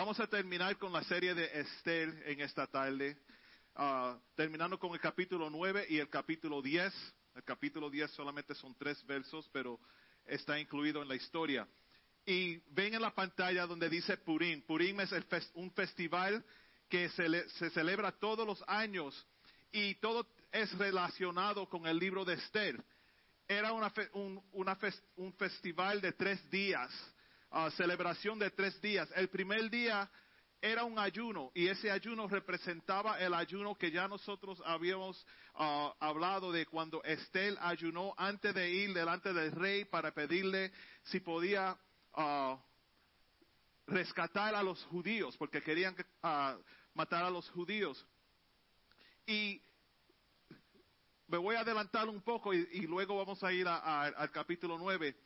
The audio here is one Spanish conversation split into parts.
vamos a terminar con la serie de Esther en esta tarde, ah, terminando con el capítulo 9 y el capítulo 10. El capítulo 10 solamente son tres versos, pero está incluido en la historia. Y ven en la pantalla donde dice Purim. Purim es un festival que se, se celebra todos los años y todo es relacionado con el libro de Esther. Era una un, un, festival de tres días, uh, celebración de tres días. El primer día era un ayuno y ese ayuno representaba el ayuno que ya nosotros habíamos uh, hablado de cuando Esther ayunó antes de ir delante del rey para pedirle si podía uh, rescatar a los judíos, porque querían matar a los judíos. Y me voy a adelantar un poco y, luego vamos a ir al capítulo 9.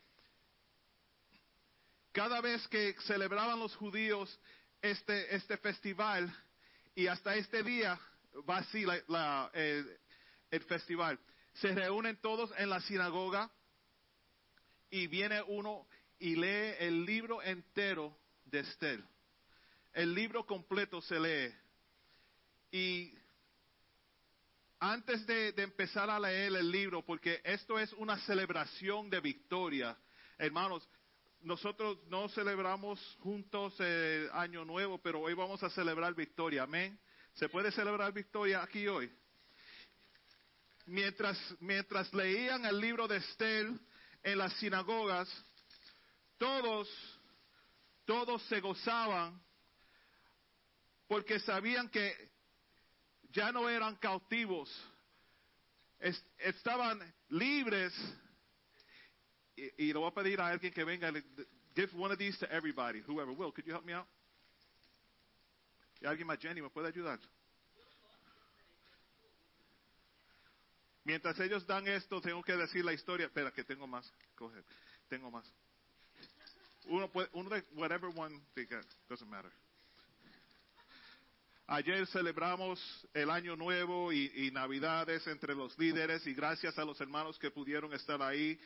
Cada vez que celebraban los judíos este, este festival, y hasta este día va así el, el festival, se reúnen todos en la sinagoga y viene uno y lee el libro entero de Esther. El libro completo se lee. Y antes de, empezar a leer el libro, porque esto es una celebración de victoria, hermanos, nosotros no celebramos juntos el Año Nuevo, pero hoy vamos a celebrar victoria, amén. ¿Se puede celebrar victoria aquí hoy? Mientras, mientras leían el libro de Esther en las sinagogas, todos, todos se gozaban porque sabían que ya no eran cautivos, estaban libres. Y, y lo voy a pedir a alguien que venga, give one of these to everybody, whoever will. Could you help me out? ¿Y alguien más, Jenny, me puede ayudar? Mientras ellos dan esto, tengo que decir la historia. Espera, que tengo más. Coge, tengo más. Uno puede, uno de, whatever one they doesn't matter. Ayer celebramos el Año Nuevo y, Navidades entre los líderes y gracias a los hermanos que pudieron estar ahí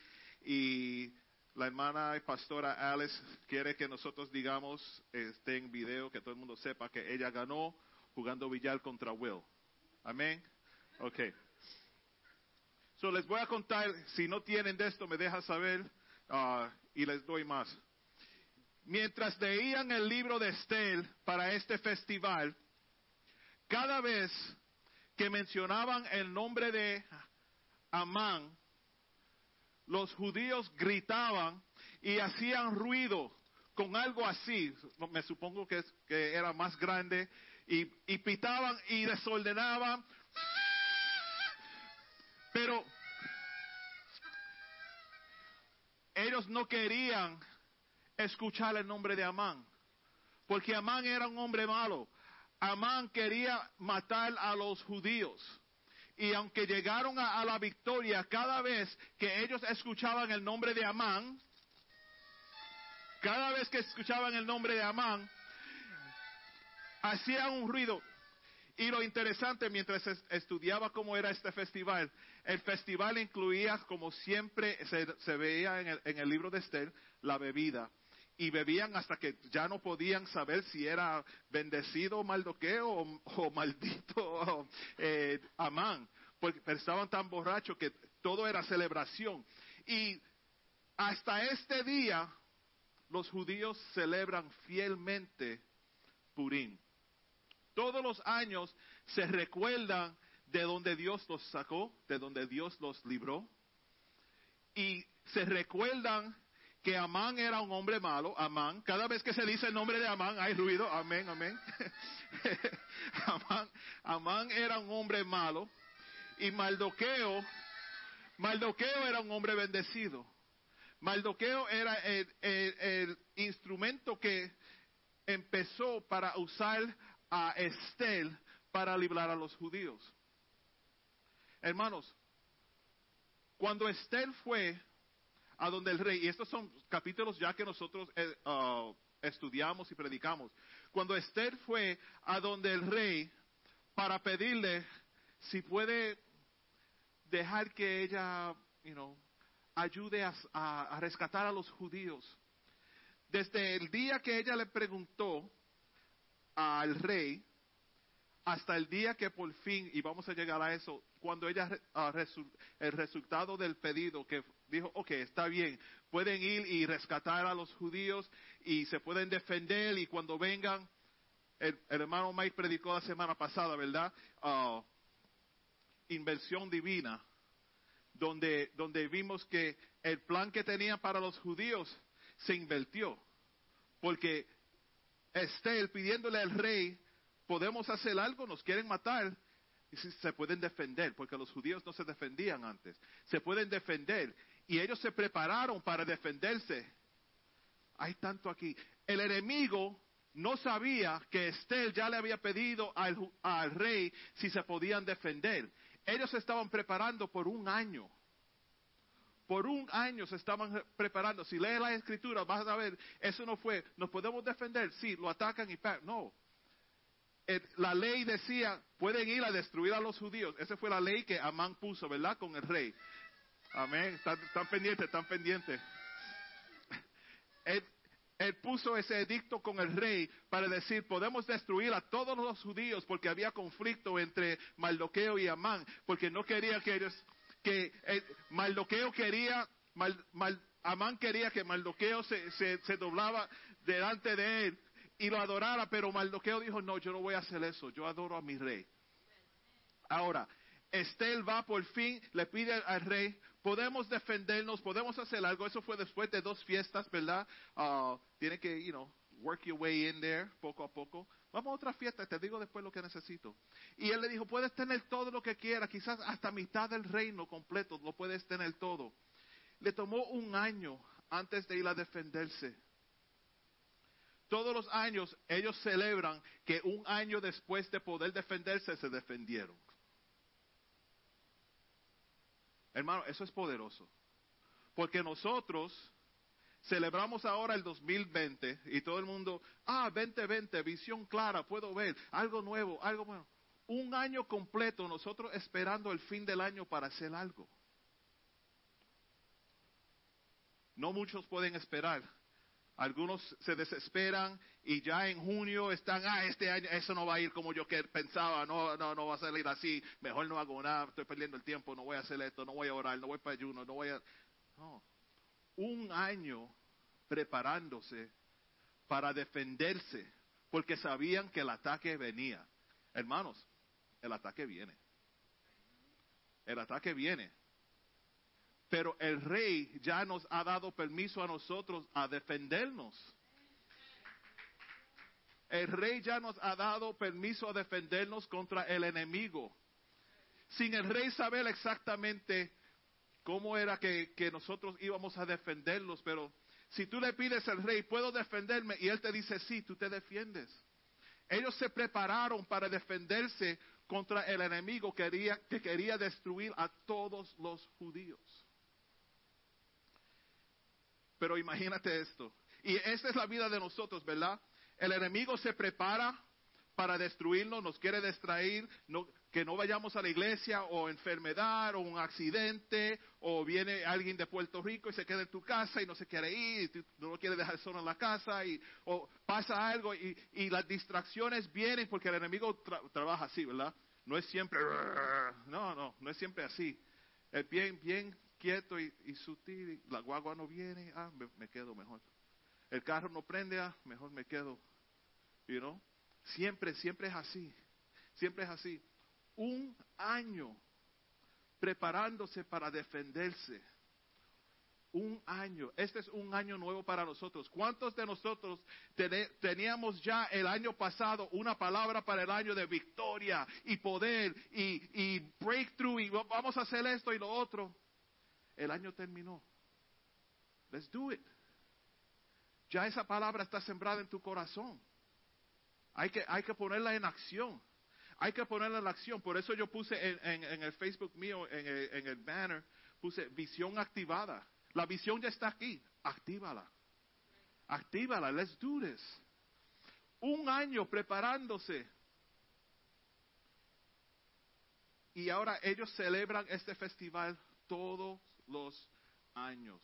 y la hermana y pastora Alice quiere que nosotros digamos este en video que todo el mundo sepa que ella ganó jugando billar contra Will. Amén. Ok. So les voy a contar, si no tienen de esto me deja saber uh, y les doy más. Mientras leían el libro de Estel para este festival, cada vez que mencionaban el nombre de Amán, los judíos gritaban y hacían ruido con algo así, me supongo que, era más grande, y, y pitaban y desordenaban. Pero ellos no querían escuchar el nombre de Amán, porque Amán era un hombre malo. Amán quería matar a los judíos. Y aunque llegaron a, la victoria, cada vez que ellos escuchaban el nombre de Amán, cada vez que escuchaban el nombre de Amán, hacían un ruido. Y lo interesante, mientras estudiaba cómo era este festival, el festival incluía, como siempre se, veía en el, en el libro de Esther, la bebida y bebían hasta que ya no podían saber si era bendecido Maldoqueo o, maldito eh, Amán, porque estaban tan borrachos que todo era celebración. Y hasta este día los judíos celebran fielmente Purim. Todos los años se recuerdan de donde Dios los sacó, de donde Dios los libró, y se recuerdan que Amán era un hombre malo, Amán, cada vez que se dice el nombre de Amán hay ruido, amén, amén. Amán, Amán era un hombre malo y Maldoqueo, Maldoqueo era un hombre bendecido. Maldoqueo era el, el instrumento que empezó para usar a Estel para librar a los judíos. Hermanos, cuando Estel fue a donde el rey, y estos son capítulos ya que nosotros eh, uh, estudiamos y predicamos, cuando Esther fue a donde el rey para pedirle si puede dejar que ella, you know, ayude a, a rescatar a los judíos. Desde el día que ella le preguntó, al rey hasta el día que por fin, y vamos a llegar a eso, cuando ella, uh, el resultado del pedido, que dijo, ok, está bien, pueden ir y rescatar a los judíos y se pueden defender y cuando vengan, el, hermano Mike predicó la semana pasada, ¿verdad? Uh, inversión divina, donde, donde vimos que el plan que tenían para los judíos se invirtió, porque Estel pidiéndole al rey, podemos hacer algo, nos quieren matar, se pueden defender, porque los judíos no se defendían antes, se pueden defender, y ellos se prepararon para defenderse. Hay tanto aquí. El enemigo no sabía que Estel ya le había pedido al, rey si se podían defender. Ellos se estaban preparando por un año. Por un año se estaban preparando. Si lees la escritura, vas a ver, eso no fue, nos podemos defender, sí, lo atacan y no. La ley decía, pueden ir a destruir a los judíos. Esa fue la ley que Amán puso, ¿verdad? Con el rey. Amén. Están, pendientes, están pendientes. Él, puso ese edicto con el rey para decir, podemos destruir a todos los judíos porque había conflicto entre Maldoqueo y Amán, porque no quería que ellos, que eh, Maldoqueo quería, mal, Amán quería que Maldoqueo se, se, se doblaba delante de él y lo adorara, pero Maldoqueo dijo, no, yo no voy a hacer eso, yo adoro a mi rey. Ahora, Estel va por fin, le pide al rey, podemos defendernos, podemos hacer algo. Eso fue después de dos fiestas, ¿verdad? Uh, tiene que, you know, work your way in there, poco a poco. Vamos a otra fiesta, te digo después lo que necesito. Y él le dijo, puedes tener todo lo que quieras, quizás hasta mitad del reino completo, lo puedes tener todo. Le tomó un año antes de ir a defenderse. Todos los años ellos celebran que un año después de poder defenderse se defendieron. Hermano, eso es poderoso. Porque nosotros celebramos ahora el 2020 y todo el mundo, ah, 2020, visión clara, puedo ver, algo nuevo, algo bueno. Un año completo nosotros esperando el fin del año para hacer algo. No muchos pueden esperar. Algunos se desesperan y ya en junio están, ah, este año eso no va a ir como yo pensaba, no, no, no va a salir así, mejor no hago nada, estoy perdiendo el tiempo, no voy a hacer esto, no voy a orar, no voy para ayuno, no voy a... No, un año preparándose para defenderse, porque sabían que el ataque venía. Hermanos, el ataque viene. El ataque viene. Pero el rey ya nos ha dado permiso a nosotros a defendernos. El rey ya nos ha dado permiso a defendernos contra el enemigo. Sin el rey saber exactamente cómo era que, que nosotros íbamos a defenderlos, pero si tú le pides al rey, ¿puedo defenderme? Y él te dice, sí, tú te defiendes. Ellos se prepararon para defenderse contra el enemigo que quería, que quería destruir a todos los judíos. Pero imagínate esto. Y esta es la vida de nosotros, ¿verdad? El enemigo se prepara para destruirnos, nos quiere distraer, que no vayamos a la iglesia o enfermedad o un accidente o viene alguien de Puerto Rico y se queda en tu casa y no se quiere ir, y no lo quiere dejar solo en la casa y, o pasa algo y, las distracciones vienen porque el enemigo trabaja así, ¿verdad? No es siempre, no, no, no es siempre así. Es bien, bien quieto y, y sutil, la guagua no viene, ah, me, quedo mejor. El carro no prende, ah, mejor me quedo. You know? Siempre, siempre es así. Siempre es así. Un año preparándose para defenderse. Un año. Este es un año nuevo para nosotros. ¿Cuántos de nosotros teníamos ya el año pasado una palabra para el año de victoria y poder y, y breakthrough y vamos a hacer esto y lo otro? El año terminó. Let's do it. Ya esa palabra está sembrada en tu corazón. Hay que, hay que ponerla en acción. Hay que ponerla en acción. Por eso yo puse en, el Facebook mío, en el, en el banner, puse visión activada. La visión ya está aquí. Actívala. Actívala. Let's do this. Un año preparándose. Y ahora ellos celebran este festival todos los años.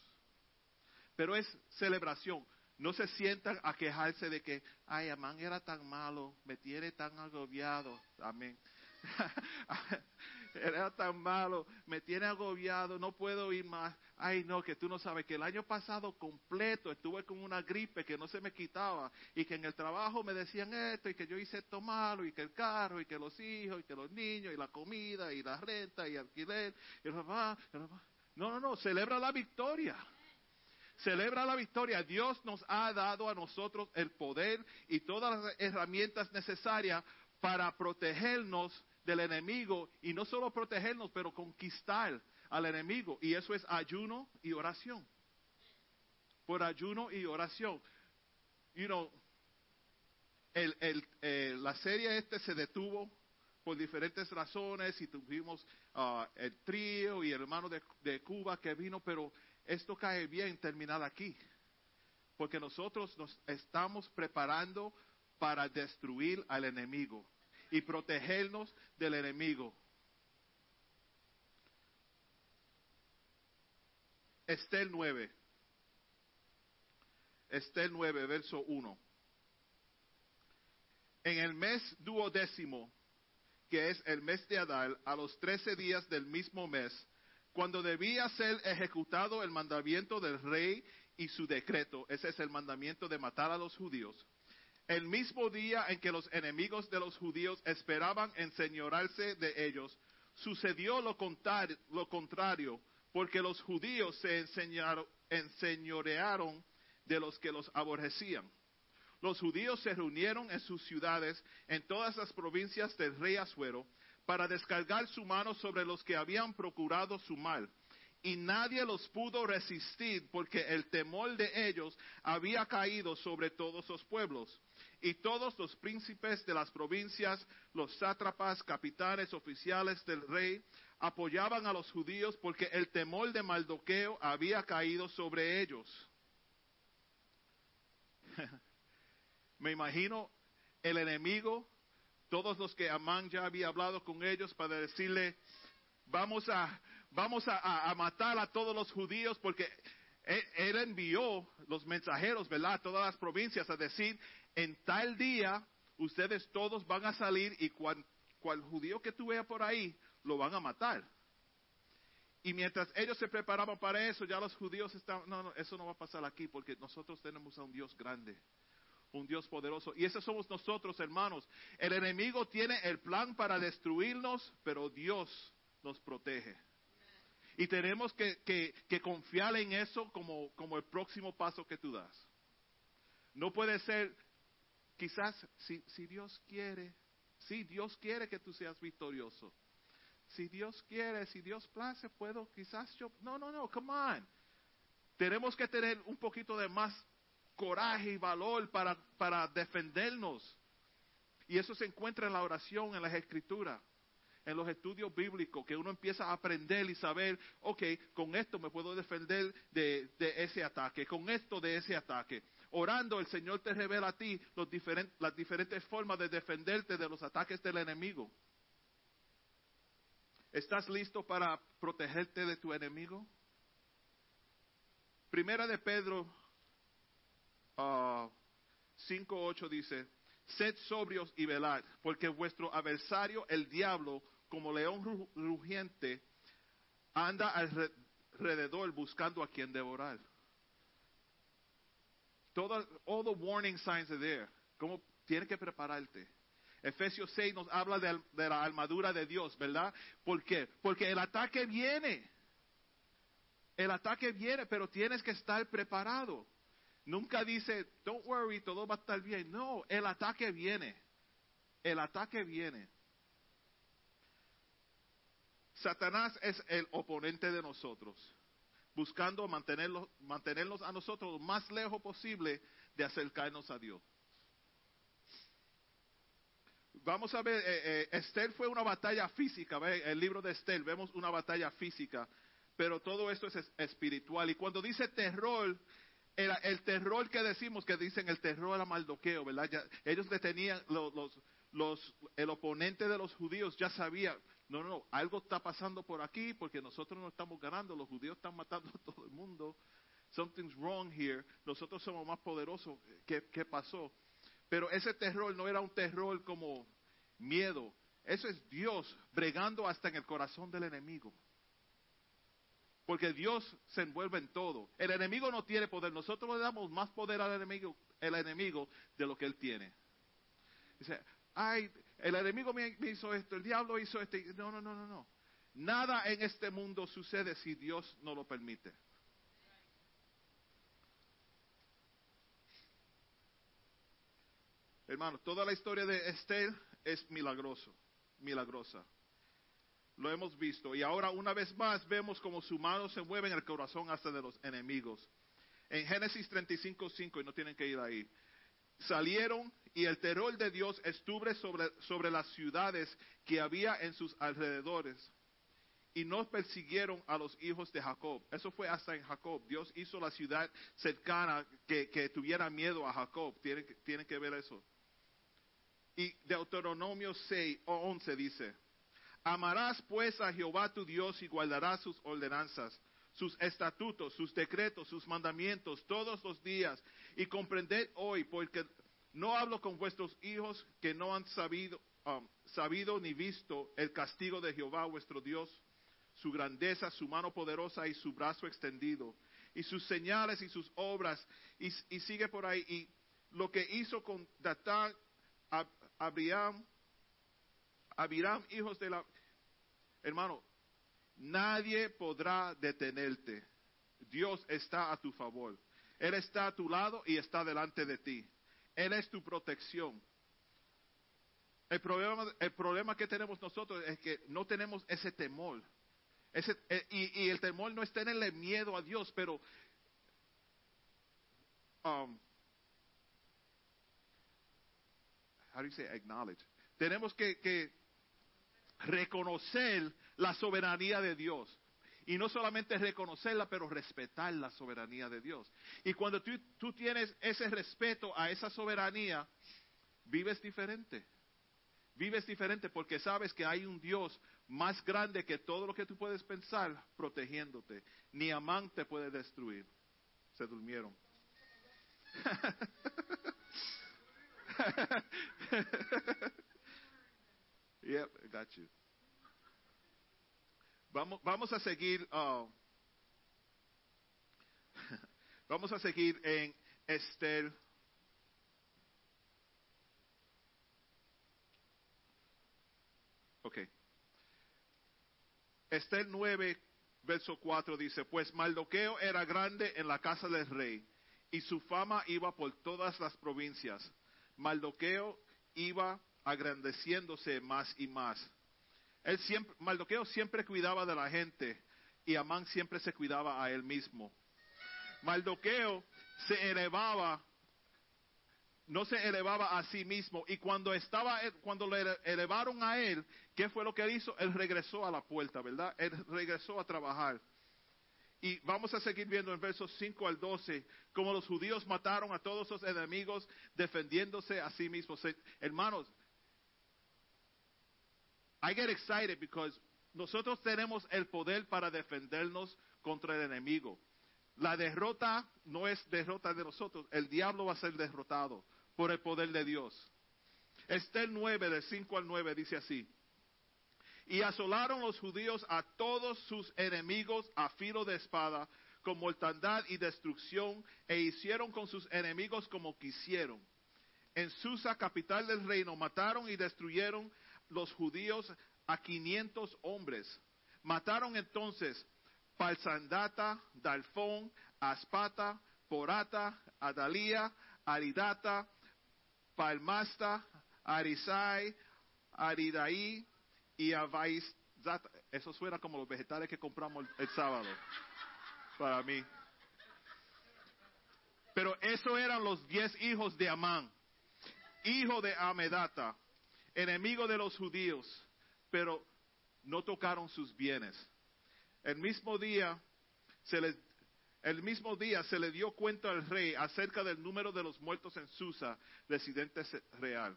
Pero es celebración. no se sientan a quejarse de que, ay, Amán era tan malo, me tiene tan agobiado. Amén. era tan malo, me tiene agobiado, no puedo ir más. Ay, no, que tú no sabes que el año pasado completo estuve con una gripe que no se me quitaba y que en el trabajo me decían esto y que yo hice esto malo y que el carro y que los hijos y que los niños y la comida y la renta y alquiler y el papá, No, no, no, celebra la victoria. Celebra la victoria. Dios nos ha dado a nosotros el poder y todas las herramientas necesarias para protegernos del enemigo y no solo protegernos, pero conquistar al enemigo. Y eso es ayuno y oración. Por ayuno y oración. You know, el, el, eh, la serie este se detuvo por diferentes razones y tuvimos uh, el trío y hermano de, de Cuba que vino, pero esto cae bien terminar aquí. Porque nosotros nos estamos preparando para destruir al enemigo y protegernos del enemigo. Estel 9. Estel 9, verso 1. En el mes duodécimo, que es el mes de Adal, a los trece días del mismo mes, cuando debía ser ejecutado el mandamiento del rey y su decreto, ese es el mandamiento de matar a los judíos, el mismo día en que los enemigos de los judíos esperaban enseñorarse de ellos, sucedió lo contrario, porque los judíos se enseñorearon de los que los aborrecían. Los judíos se reunieron en sus ciudades, en todas las provincias del rey Asuero, para descargar su mano sobre los que habían procurado su mal y nadie los pudo resistir porque el temor de ellos había caído sobre todos los pueblos. Y todos los príncipes de las provincias, los sátrapas, capitanes, oficiales del rey, apoyaban a los judíos porque el temor de Maldoqueo había caído sobre ellos. Me imagino el enemigo, todos los que Amán ya había hablado con ellos para decirle, vamos a, vamos a, matar a todos los judíos porque él, envió los mensajeros, ¿verdad? A todas las provincias a decir, en tal día ustedes todos van a salir y cual, cual judío que tú veas por ahí, lo van a matar. Y mientras ellos se preparaban para eso, ya los judíos estaban, no, no, eso no va a pasar aquí porque nosotros tenemos a un Dios grande, un Dios poderoso. Y ese somos nosotros, hermanos. El enemigo tiene el plan para destruirnos, pero Dios nos protege. Y tenemos que, que, confiar en eso como, como, el próximo paso que tú das. No puede ser, quizás, si, si Dios quiere, si Dios quiere que tú seas victorioso. Si Dios quiere, si Dios place, puedo, quizás yo, no, no, no, come on. Tenemos que tener un poquito de más coraje y valor para, para defendernos. Y eso se encuentra en la oración, en las escrituras en los estudios bíblicos, que uno empieza a aprender y saber, ok, con esto me puedo defender de, ese ataque, con esto de ese ataque. Orando, el Señor te revela a ti los las diferentes formas de defenderte de los ataques del enemigo. ¿Estás listo para protegerte de tu enemigo? Primera de Pedro uh, ah, 5.8 dice, sed sobrios y velad, porque vuestro adversario, el diablo, como león rugiente, anda alrededor buscando a quien devorar. Todas, all the warning signs are there. ¿Cómo tienes que prepararte? Efesios 6 nos habla de, de, la armadura de Dios, ¿verdad? ¿Por qué? Porque el ataque viene. El ataque viene, pero tienes que estar preparado. Nunca dice, don't worry, todo va a estar bien. No, el ataque viene. El ataque viene. Satanás es el oponente de nosotros, buscando mantenerlos, mantenernos a nosotros lo más lejos posible de acercarnos a Dios. Vamos a ver, eh, eh fue una batalla física, el libro de Esther vemos una batalla física, pero todo esto es espiritual. Y cuando dice terror, el, terror que decimos, que dicen el terror a maldoqueo, ¿verdad? ellos detenían, los, los, el oponente de los judíos ya sabía, no, no, algo está pasando por aquí porque nosotros no estamos ganando, los judíos están matando a todo el mundo. something's wrong here, nosotros somos más poderosos. ¿Qué, qué pasó? Pero ese terror no era un terror como miedo. Eso es Dios bregando hasta en el corazón del enemigo. Porque Dios se envuelve en todo. El enemigo no tiene poder. Nosotros le damos más poder al enemigo, el enemigo de lo que él tiene. Dice, ay, el enemigo me, hizo esto, el diablo hizo esto. No, no, no, no, no. Nada en este mundo sucede si Dios no lo permite. Hermano, toda la historia de Esther es milagroso, milagrosa. Lo hemos visto. Y ahora una vez más vemos como su mano se mueve en el corazón hasta de los enemigos. En Génesis 35, 5, y no tienen que ir ahí, salieron y el terror de Dios estuvo sobre, sobre las ciudades que había en sus alrededores y no persiguieron a los hijos de Jacob. Eso fue hasta en Jacob. Dios hizo la ciudad cercana que, que tuviera miedo a Jacob. Tienen, tienen que ver eso. Y Deuteronomio 6 o 11 dice, Amarás pues a Jehová tu Dios y guardarás sus ordenanzas, sus estatutos, sus decretos, sus mandamientos todos los días. Y comprended hoy, porque no hablo con vuestros hijos que no han sabido, um, sabido ni visto el castigo de Jehová vuestro Dios, su grandeza, su mano poderosa y su brazo extendido, y sus señales y sus obras, y, sigue por ahí, y lo que hizo con Datán, Abiram, hijos de la... Hermano, nadie podrá detenerte. Dios está a tu favor. Él está a tu lado y está delante de ti. Él es tu protección. El problema, el problema que tenemos nosotros es que no tenemos ese temor. Ese, eh, y, y, el temor no es tenerle miedo a Dios, pero um, how do you say acknowledge? Tenemos que, que reconocer la soberanía de Dios. Y no solamente reconocerla, pero respetar la soberanía de Dios. Y cuando tú, tienes ese respeto a esa soberanía, vives diferente. Vives diferente porque sabes que hay un Dios más grande que todo lo que tú puedes pensar protegiéndote. Ni Amán te puede destruir. Se durmieron. You. Vamos, vamos a seguir. Uh, vamos a seguir en Esther. Ok. Esther 9, verso 4 dice, pues Maldoqueo era grande en la casa del rey y su fama iba por todas las provincias. Maldoqueo iba agrandeciéndose más y más. Él siempre, Maldoqueo siempre cuidaba de la gente y Amán siempre se cuidaba a él mismo. Maldoqueo se elevaba, no se elevaba a sí mismo y cuando estaba, cuando le elevaron a él, ¿qué fue lo que hizo? Él regresó a la puerta, ¿verdad? Él regresó a trabajar. Y vamos a seguir viendo en versos 5 al 12 cómo los judíos mataron a todos sus enemigos defendiéndose a sí mismos. Hermanos, I get excited because nosotros tenemos el poder para defendernos contra el enemigo. La derrota no es derrota de nosotros, el diablo va a ser derrotado por el poder de Dios. Esther 9, del 5 al 9, dice así. Y asolaron los judíos a todos sus enemigos a filo de espada, con mortandad y destrucción, e hicieron con sus enemigos como quisieron. En Susa, capital del reino, mataron y destruyeron los judíos a quinientos hombres. Mataron entonces Palsandata, Dalfón, Aspata, Porata, Adalía, Aridata, Palmasta, Arisai, Aridaí, y a Eso suena como los vegetales que compramos el, sábado. Para mí. Pero eso eran los diez hijos de Amán, hijo de Amedata, enemigo de los judíos, pero no tocaron sus bienes. El mismo día se les, el mismo día se le dio cuenta al rey acerca del número de los muertos en Susa, residente real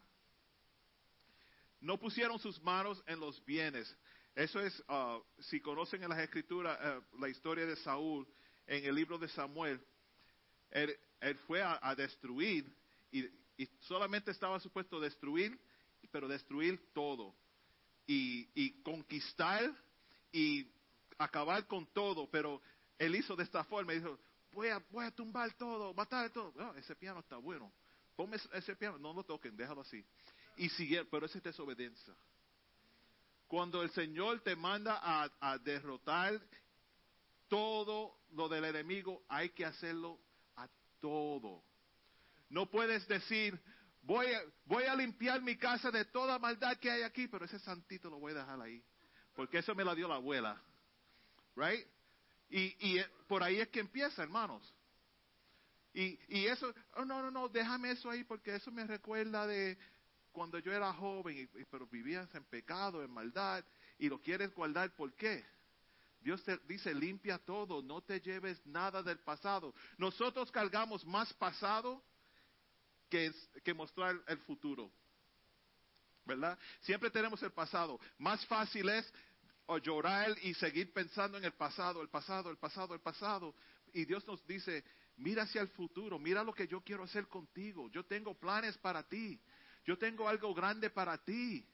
no pusieron sus manos en los bienes. Eso es, uh, si conocen en las escrituras uh, la historia de Saúl en el libro de Samuel, él, fue a, a destruir y, y, solamente estaba supuesto destruir, pero destruir todo y, conquistar y acabar con todo, pero él hizo de esta forma, dijo, voy a, voy a tumbar todo, matar todo. Ese piano está bueno. Ponme ese piano, no lo toquen, déjalo así. Y sigue, pero esa es desobediencia. Cuando el Señor te manda a derrotar todo lo del enemigo, hay que hacerlo a todo. No puedes decir, voy a, voy a limpiar mi casa de toda maldad que hay aquí, pero ese santito lo voy a dejar ahí. Porque eso me la dio la abuela. Right? Y, y por ahí es que empieza, hermanos. Y, y eso, oh, no, no, no, déjame eso ahí porque eso me recuerda de cuando yo era joven, y, pero vivías en pecado, en maldad, y lo quieres guardar, ¿por qué? Dios te dice, limpia todo, no te lleves nada del pasado. Nosotros cargamos más pasado que, que mostrar el futuro. ¿Verdad? Siempre tenemos el pasado. Más fácil es llorar y seguir pensando en el pasado, el pasado, el pasado, el pasado. Y Dios nos dice, mira hacia el futuro, mira lo que yo quiero hacer contigo. Yo tengo planes para ti. Yo tengo algo grande para ti.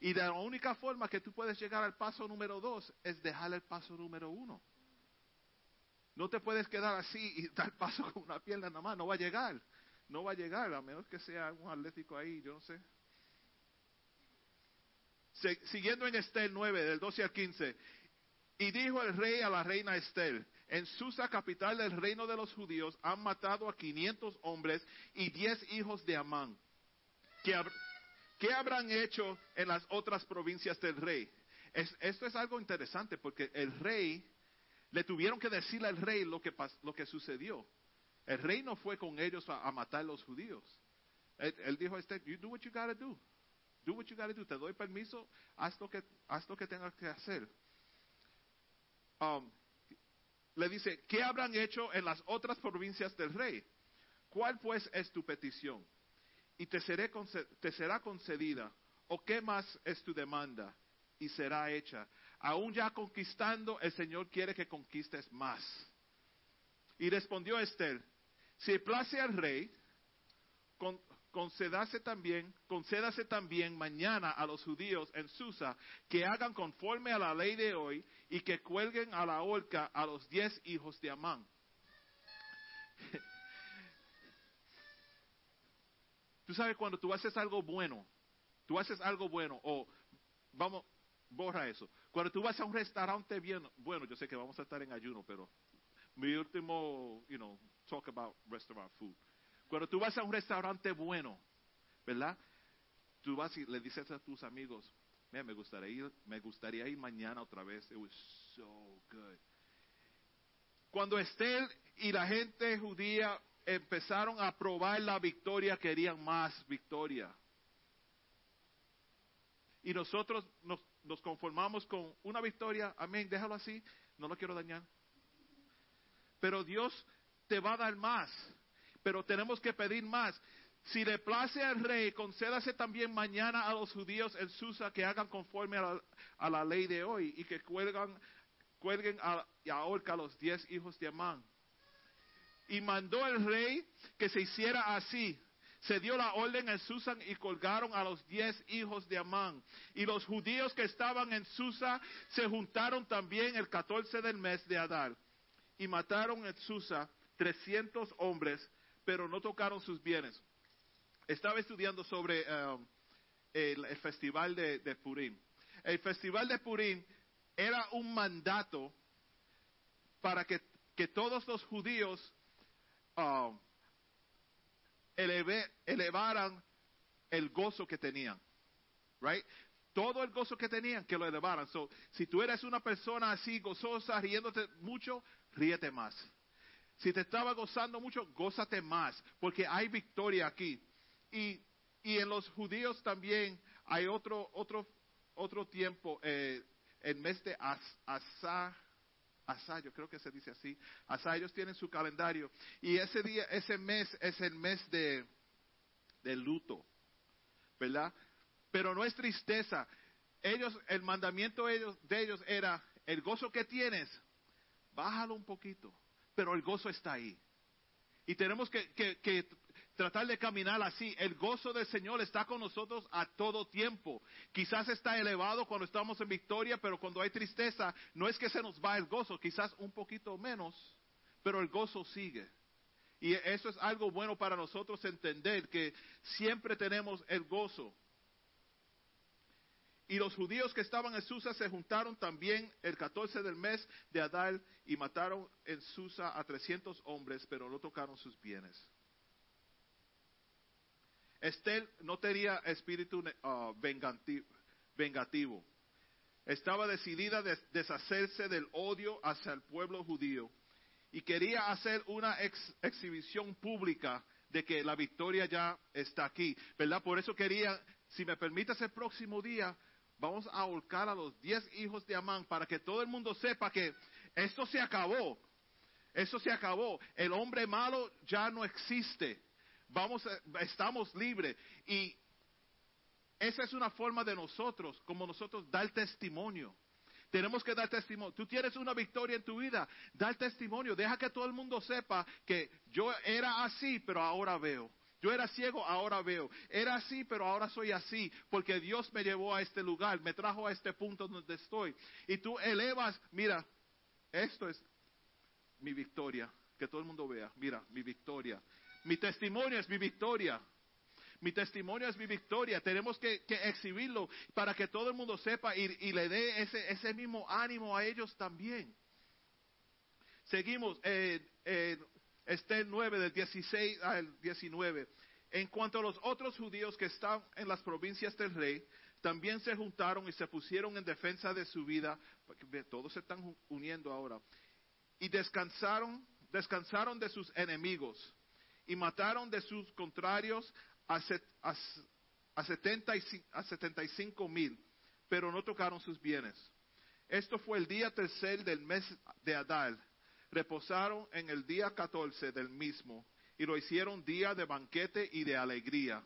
Y de la única forma que tú puedes llegar al paso número dos es dejar el paso número uno. No te puedes quedar así y dar paso con una pierna nada más, no va a llegar. No va a llegar, a menos que sea un atlético ahí, yo no sé. Siguiendo en Estel 9, del 12 al 15. Y dijo el rey a la reina Estel, en Susa, capital del reino de los judíos, han matado a 500 hombres y 10 hijos de Amán. ¿Qué, habrán hecho en las otras provincias del rey? esto es algo interesante porque el rey, le tuvieron que decirle al rey lo que, lo que sucedió. El rey no fue con ellos a, matar a los judíos. Él, dijo a este, you do what you gotta do. Do what you gotta do. Te doy permiso, haz lo que, haz lo que tengas que hacer. Um, le dice, ¿qué habrán hecho en las otras provincias del rey? ¿Cuál pues es tu petición? Y te será concedida. ¿O qué más es tu demanda? Y será hecha. Aún ya conquistando, el Señor quiere que conquistes más. Y respondió Esther, si place al rey, concédase también, concédase también mañana a los judíos en Susa que hagan conforme a la ley de hoy y que cuelguen a la horca a los diez hijos de Amán. tú sabes cuando tú haces algo bueno, tú haces algo bueno, o vamos, borra eso. Cuando tú vas a un restaurante bien, bueno, yo sé que vamos a estar en ayuno, pero mi último, you know, talk about restaurant food. Cuando tú vas a un restaurante bueno, ¿verdad? Tú vas y le dices a tus amigos, me gustaría ir, me gustaría ir mañana otra vez. It was so good. Cuando Estel y la gente judía empezaron a probar la victoria, querían más victoria. Y nosotros nos, nos conformamos con una victoria, amén, déjalo así, no lo quiero dañar. Pero Dios te va a dar más, pero tenemos que pedir más. Si le place al rey, concédase también mañana a los judíos en Susa que hagan conforme a la, ley de hoy y que cuelguen a, y ahorca a los diez hijos de Amán. Y mandó el rey que se hiciera así. Se dio la orden en Susa y colgaron a los diez hijos de Amán. Y los judíos que estaban en Susa se juntaron también el catorce del mes de Adar y mataron en Susa 300 hombres, pero no tocaron sus bienes. Estaba estudiando sobre um, el, festival de, Purim. El festival de Purim era un mandato para que, todos los judíos um, elevaran el gozo que tenían. Right? Todo el gozo que tenían, que lo elevaran. So, si tú eres una persona así gozosa, riéndote mucho, ríete más. Si te estaba gozando mucho, gózate más, porque hay victoria aquí. Y, y en los judíos también hay otro, otro, otro tiempo, eh, el mes de Asa, Asa, yo creo que se dice así. Asa, ellos tienen su calendario. Y ese día, ese mes es el mes de, de luto, ¿verdad? Pero no es tristeza. Ellos, el mandamiento ellos, de ellos era, el gozo que tienes, bájalo un poquito. pero el gozo está ahí. Y tenemos que, tratar de caminar así. El gozo del Señor está con nosotros a todo tiempo. Quizás está elevado cuando estamos en victoria, pero cuando hay tristeza, no es que se nos va el gozo, quizás un poquito menos, pero el gozo sigue. Y eso es algo bueno para nosotros entender que siempre tenemos el gozo. Y los judíos que estaban en Susa se juntaron también el 14 del mes de Adal y mataron en Susa a 300 hombres, pero no tocaron sus bienes. Estel no tenía espíritu uh, vengativo. Estaba decidida a deshacerse del odio hacia el pueblo judío y quería hacer una exhibición pública de que la victoria ya está aquí, ¿verdad? Por eso quería, si me permites el próximo día, vamos a ahorcar a los diez hijos de Amán para que todo el mundo sepa que esto se acabó, eso se acabó, el hombre malo ya no existe vamos, estamos libres. Y esa es una forma de nosotros, como nosotros dar testimonio. Tenemos que dar testimonio. Tú tienes una victoria en tu vida, dar testimonio. Deja que todo el mundo sepa que yo era así, pero ahora veo. Yo era ciego, ahora veo. Era así, pero ahora soy así, porque Dios me llevó a este lugar, me trajo a este punto donde estoy. Y tú elevas, mira, esto es mi victoria, que todo el mundo vea, mira, mi victoria. Mi testimonio es mi victoria. Mi testimonio es mi victoria. Tenemos que, exhibirlo para que todo el mundo sepa y, le dé ese, mismo ánimo a ellos también. Seguimos en eh, este 9 del 16 al 19. En cuanto a los otros judíos que están en las provincias del rey, también se juntaron y se pusieron en defensa de su vida. Todos se están uniendo ahora. Y descansaron, descansaron de sus enemigos y mataron de sus contrarios a, a, a 75 mil, pero no tocaron sus bienes. Esto fue el día tercer del mes de Adal. Reposaron en el día 14 del mismo y lo hicieron día de banquete y de alegría.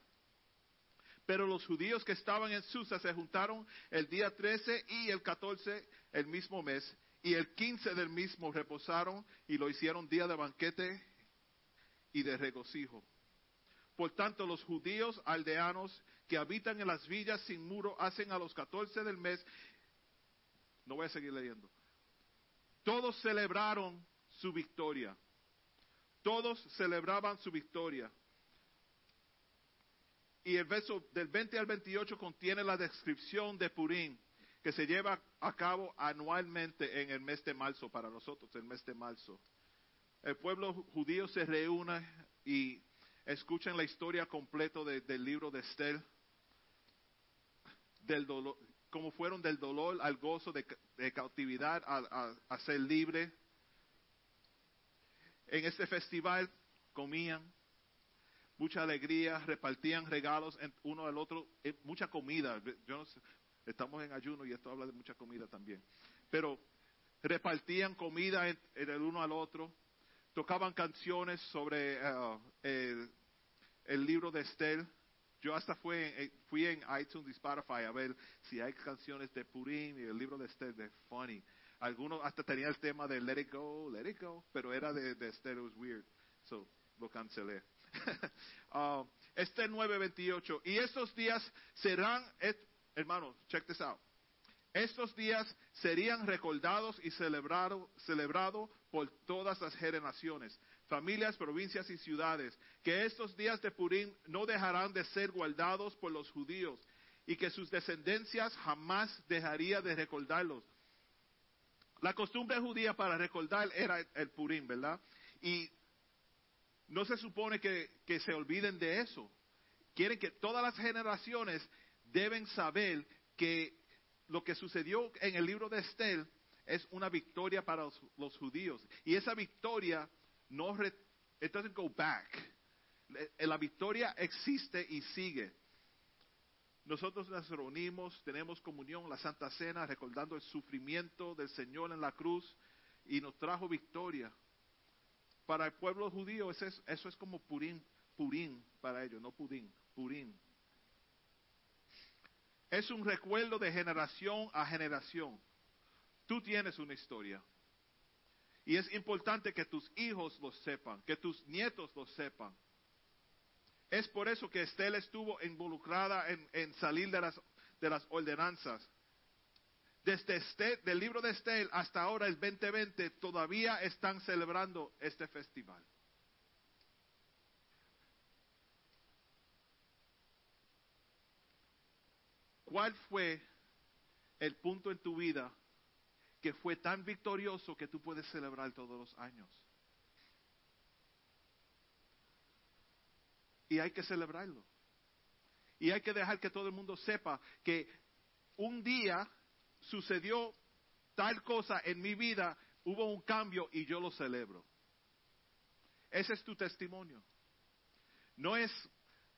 Pero los judíos que estaban en Susa se juntaron el día 13 y el 14 el mismo mes y el 15 del mismo reposaron y lo hicieron día de banquete y de regocijo. Por tanto, los judíos aldeanos que habitan en las villas sin muro hacen a los 14 del mes, no voy a seguir leyendo, todos celebraron su victoria. Todos celebraban su victoria. Y el verso del 20 al 28 contiene la descripción de Purim, que se lleva a cabo anualmente en el mes de marzo, para nosotros, el mes de marzo el pueblo judío se reúne y escuchan la historia completa del libro de Estel, del dolor, como fueron del dolor al gozo, de, cautividad a, ser libre. En este festival comían mucha alegría, repartían regalos uno al otro, eh, mucha comida. Yo estamos en ayuno y esto habla de mucha comida también. Pero repartían comida en el uno al otro tocaban canciones sobre eh, el, libro de Estel. Yo hasta fui, eh, fui en iTunes y Spotify a ver si hay canciones de Purim y el libro de Estel de Funny. Algunos hasta tenía el tema de Let It Go, Let It Go, pero era de, de it was weird. So, lo cancelé. uh, este 9.28. Y estos días serán, hermanos, check this out. Estos días serían recordados y celebrados celebrado por todas las generaciones, familias, provincias y ciudades, que estos días de Purim no dejarán de ser guardados por los judíos y que sus descendencias jamás dejaría de recordarlos. La costumbre judía para recordar era el Purim, ¿verdad? Y no se supone que, que se olviden de eso. Quieren que todas las generaciones deben saber que lo que sucedió en el libro de Estel es una victoria para los, judíos. Y esa victoria no, it doesn't go back. La victoria existe y sigue. Nosotros nos reunimos, tenemos comunión, la Santa Cena, recordando el sufrimiento del Señor en la cruz y nos trajo victoria. Para el pueblo judío eso es, eso es como purín, purín para ellos, no pudín, purín. Es un recuerdo de generación a generación. Tú tienes una historia. Y es importante que tus hijos lo sepan, que tus nietos lo sepan. Es por eso que Estel estuvo involucrada en, salir de las, de las ordenanzas. Desde Estel, del libro de Estel hasta ahora, el 2020, todavía están celebrando este festival. ¿Cuál fue el punto en tu vida que fue tan victorioso que tú puedes celebrar todos los años? Y hay que celebrarlo. Y hay que dejar que todo el mundo sepa que un día sucedió tal cosa en mi vida, hubo un cambio y yo lo celebro. Ese es tu testimonio. No es,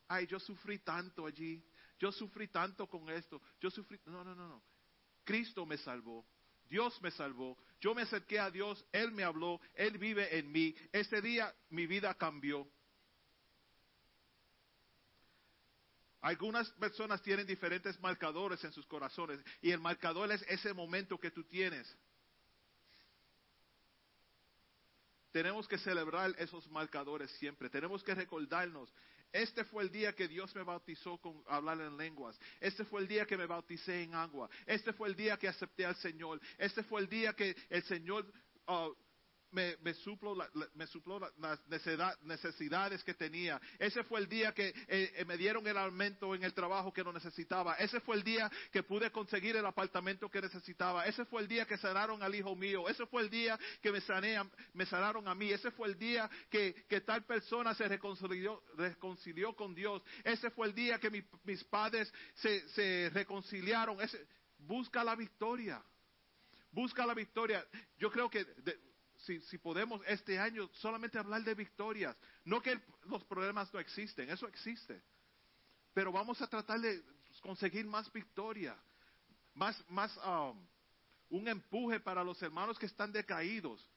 ay, yo sufrí tanto allí, yo sufrí tanto con esto, yo sufrí, no, no, no, no. Cristo me salvó, Dios me salvó, yo me acerqué a Dios, Él me habló, Él vive en mí. Ese día mi vida cambió. Algunas personas tienen diferentes marcadores en sus corazones y el marcador es ese momento que tú tienes. Tenemos que celebrar esos marcadores siempre. Tenemos que recordarnos. Este fue el día que Dios me bautizó con hablar en lenguas. Este fue el día que me bauticé en agua. Este fue el día que acepté al Señor. Este fue el día que el Señor uh, me, me, suplo, me supló las necesidades que tenía. Ese fue el día que eh, eh, me dieron el aumento en el trabajo que lo necesitaba. Ese fue el día que pude conseguir el apartamento que necesitaba. Ese fue el día que sanaron al hijo mío. Ese fue el día que me, sané, me sanaron a mí. Ese fue el día que, que tal persona se reconcilió, reconcilió, con Dios. Ese fue el día que mi, mis padres se, se reconciliaron. Ese, busca la victoria. Busca la victoria. Yo creo que... De, si, si, podemos este año solamente hablar de victorias. No que los problemas no existen, eso existe. Pero vamos a tratar de conseguir más victoria, más, más um, un empuje para los hermanos que están decaídos.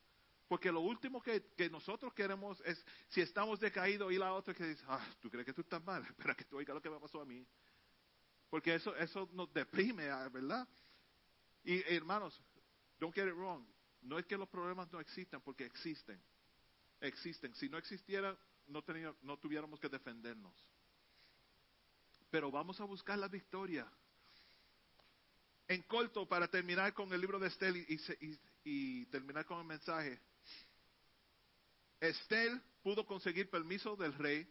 Porque lo último que, que, nosotros queremos es, si estamos decaídos, y la otra que dice, ah, tú crees que tú estás mal, espera que tú oigas lo que me pasó a mí. Porque eso, eso nos deprime, ¿verdad? Y hermanos, don't get it wrong, no es que los problemas no existan, porque existen. Existen. Si no existieran, no, no tuviéramos que defendernos. Pero vamos a buscar la victoria. En corto, para terminar con el libro de Estel y, y terminar con el mensaje. Estel pudo conseguir permiso del rey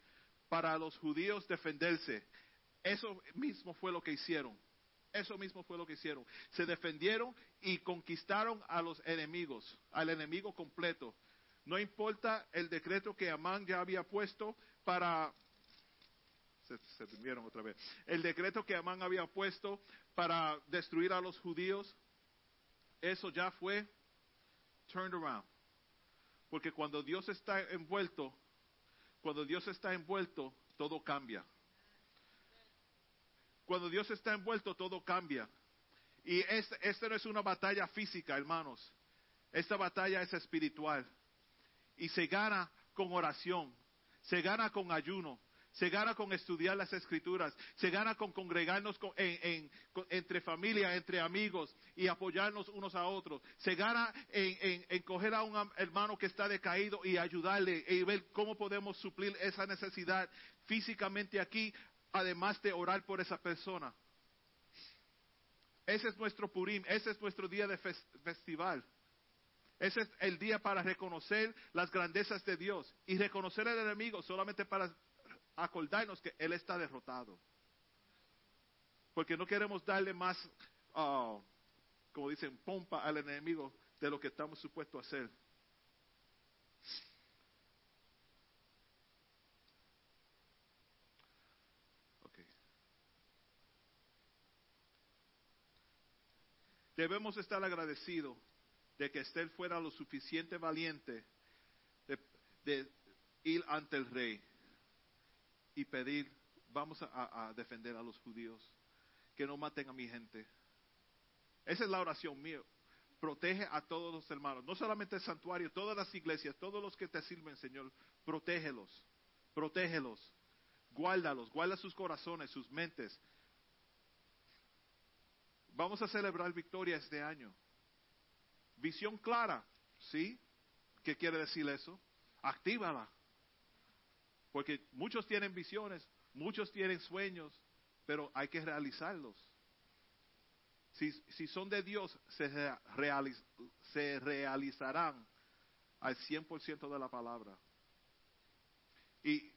para los judíos defenderse. Eso mismo fue lo que hicieron. Eso mismo fue lo que hicieron. Se defendieron y conquistaron a los enemigos, al enemigo completo. No importa el decreto que Amán ya había puesto para... Se, se otra vez. El decreto que Amán había puesto para destruir a los judíos, eso ya fue turned around. Porque cuando Dios está envuelto, cuando Dios está envuelto, todo cambia. Cuando Dios está envuelto, todo cambia. Y esta no es una batalla física, hermanos. Esta batalla es espiritual. Y se gana con oración, se gana con ayuno, se gana con estudiar las escrituras, se gana con congregarnos entre familia, entre amigos y apoyarnos unos a otros. Se gana en, en, coger a un hermano que está decaído y ayudarle y ver cómo podemos suplir esa necesidad físicamente aquí además de orar por esa persona. Ese es nuestro Purim, ese es nuestro día de festival. Ese es el día para reconocer las grandezas de Dios y reconocer al enemigo solamente para acordarnos que Él está derrotado. Porque no queremos darle más, ah, como dicen, pompa al enemigo de lo que estamos supuestos a hacer. Debemos estar agradecidos de que Estel fuera lo suficiente valiente de, ir ante el rey y pedir, vamos a, defender a los judíos, que no maten a mi gente. Esa es la oración mía. Protege a todos los hermanos, no solamente el santuario, todas las iglesias, todos los que te sirven, Señor, protégelos, protégelos, guárdalos, guarda sus corazones, sus mentes, Vamos a celebrar victoria este año. Visión clara, ¿sí? ¿Qué quiere decir eso? Actívala. Porque muchos tienen visiones, muchos tienen sueños, pero hay que realizarlos. Si, si son de Dios, se, realiz, se realizarán al 100% de la palabra. Y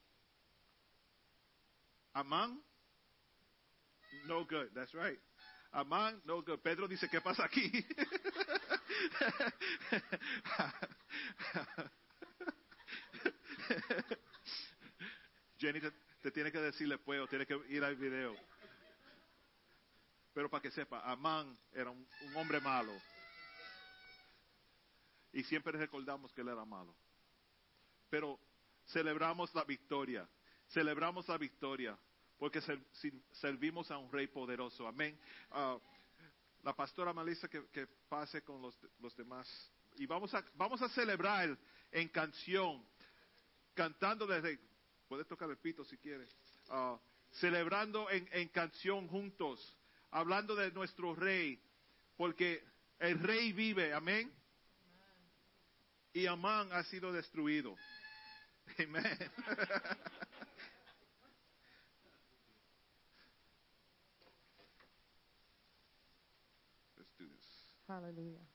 Amán, no good, that's right. Amán, no. Pedro dice, ¿qué pasa aquí? Jenny te, tiene que decirle pues, o tiene que ir al video. Pero para que sepa, Amán era un, un hombre malo. Y siempre recordamos que él era malo. Pero celebramos la victoria. Celebramos la victoria porque servimos a un rey poderoso. Amén. Ah, la pastora Melissa que, pase con los, demás. Y vamos a, vamos a celebrar en canción, cantando desde, puedes tocar el pito si quieres, ah, celebrando en, en canción juntos, hablando de nuestro rey, porque el rey vive, amén. Y Amán ha sido destruido. Amén. Hallelujah.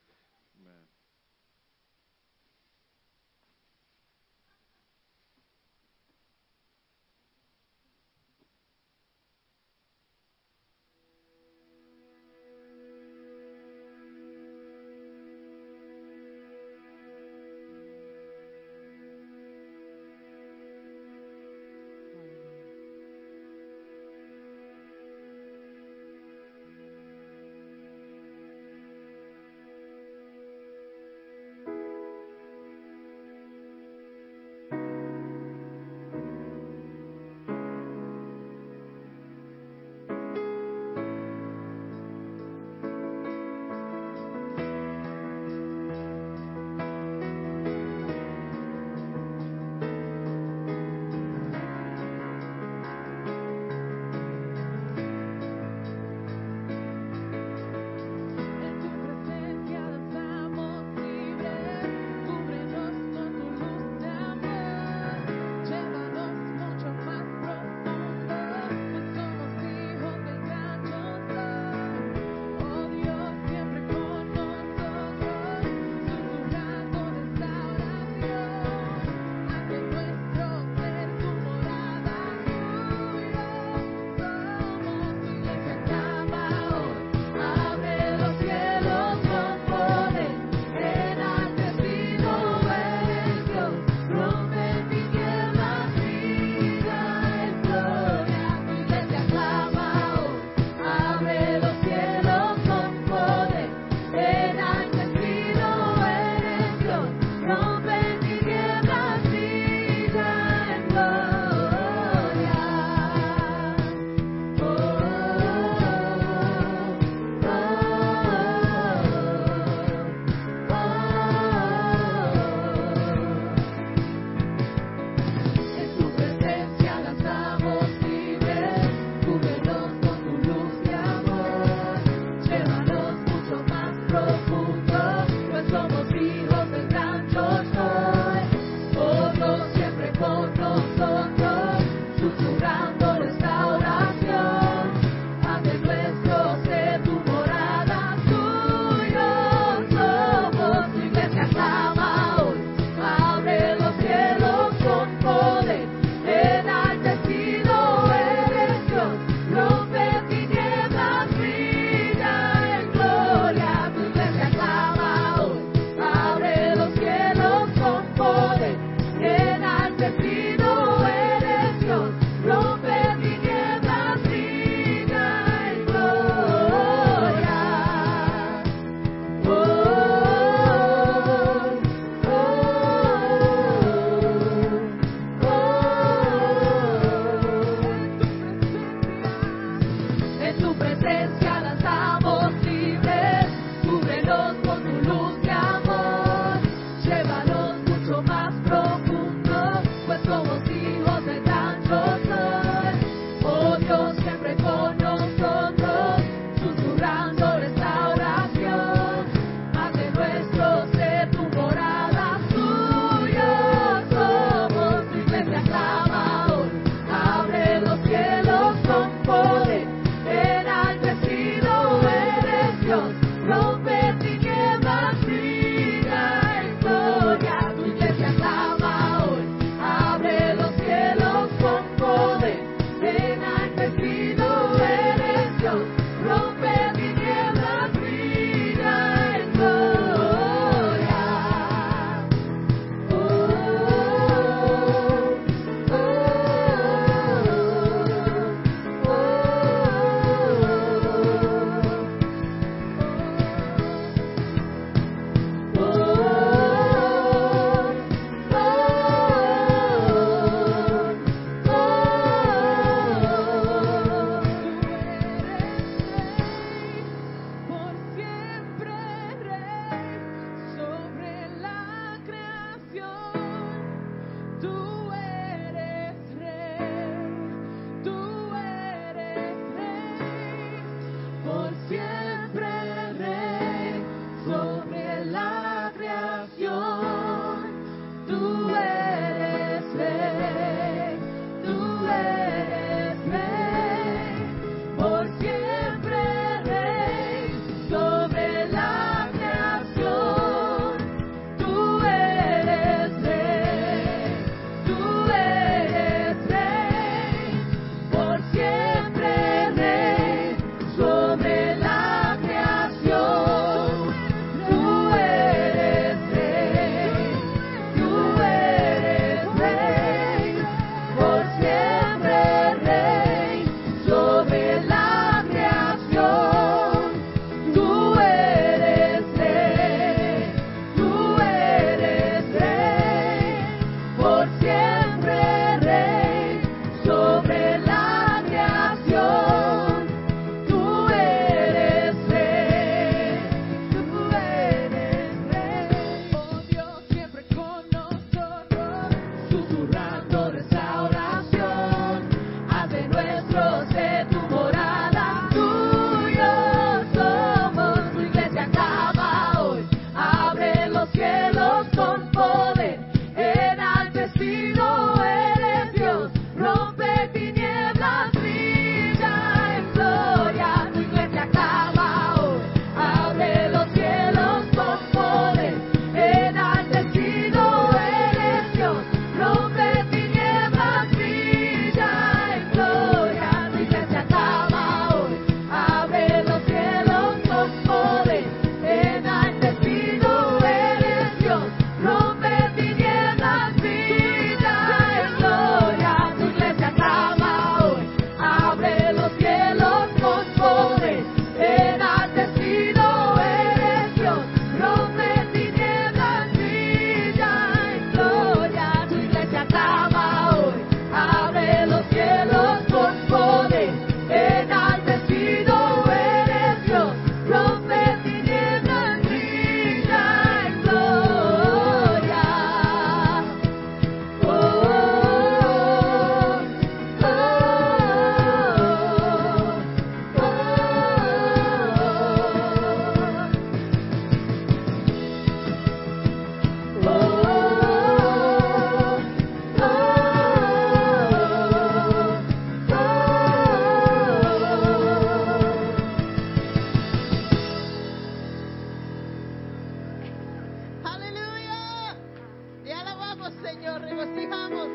Señor, regocijamos.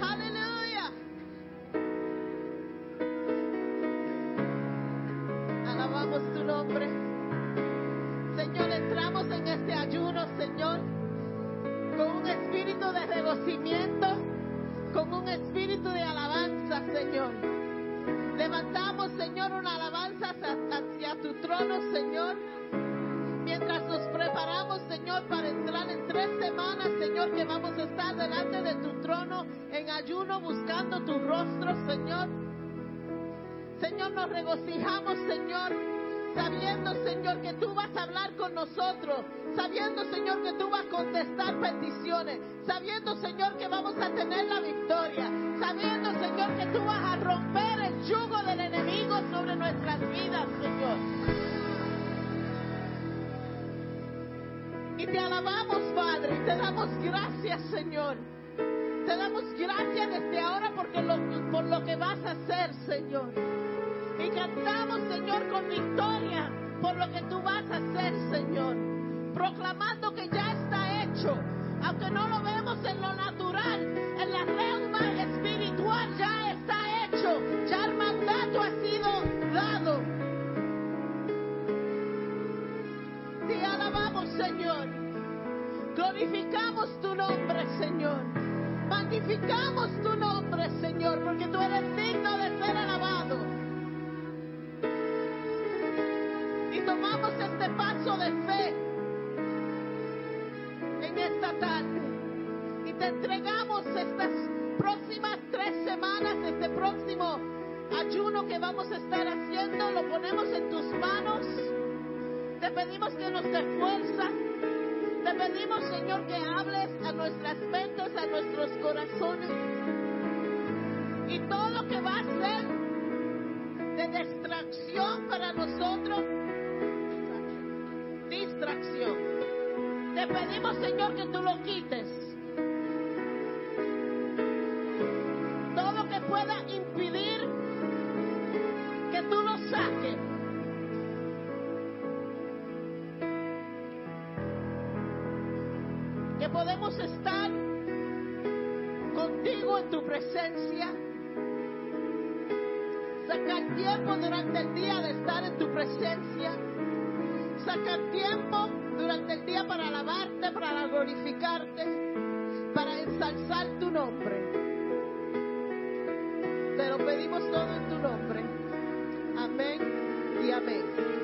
Aleluya. Alabamos tu nombre. Señor, entramos en este ayuno, Señor, con un espíritu de regocimiento, con un espíritu de alabanza, Señor. Levantamos, Señor, una alabanza hacia tu trono, Señor. Ayuno buscando tu rostro, Señor. Señor, nos regocijamos, Señor, sabiendo, Señor, que tú vas a hablar con nosotros, sabiendo, Señor, que tú vas a contestar peticiones, sabiendo, Señor, que vamos a tener la victoria, sabiendo, Señor, que tú vas a romper el yugo del enemigo sobre nuestras vidas, Señor. Y te alabamos, Padre, y te damos gracias, Señor. Te damos gracias desde ahora porque por lo que vas a hacer, Señor. Y cantamos, Señor, con victoria por lo que tú vas a hacer, Señor. Proclamando que ya está hecho. Aunque no lo vemos en lo natural, en la realma espiritual ya está hecho. Ya el mandato ha sido dado. Te alabamos, Señor. Glorificamos tu nombre, Señor. Magnificamos tu nombre, Señor, porque tú eres digno de ser alabado. Y tomamos este paso de fe en esta tarde. Y te entregamos estas próximas tres semanas, este próximo ayuno que vamos a estar haciendo, lo ponemos en tus manos. Te pedimos que nos. Te pedimos, Señor, que hables a nuestras mentes, a nuestros corazones. Y todo lo que va a ser de distracción para nosotros, distracción. Te pedimos, Señor, que tú lo quites. Todo lo que pueda impedir podemos estar contigo en tu presencia. Sacar tiempo durante el día de estar en tu presencia. Sacar tiempo durante el día para alabarte, para glorificarte, para ensalzar tu nombre. Te lo pedimos todo en tu nombre. Amén y amén.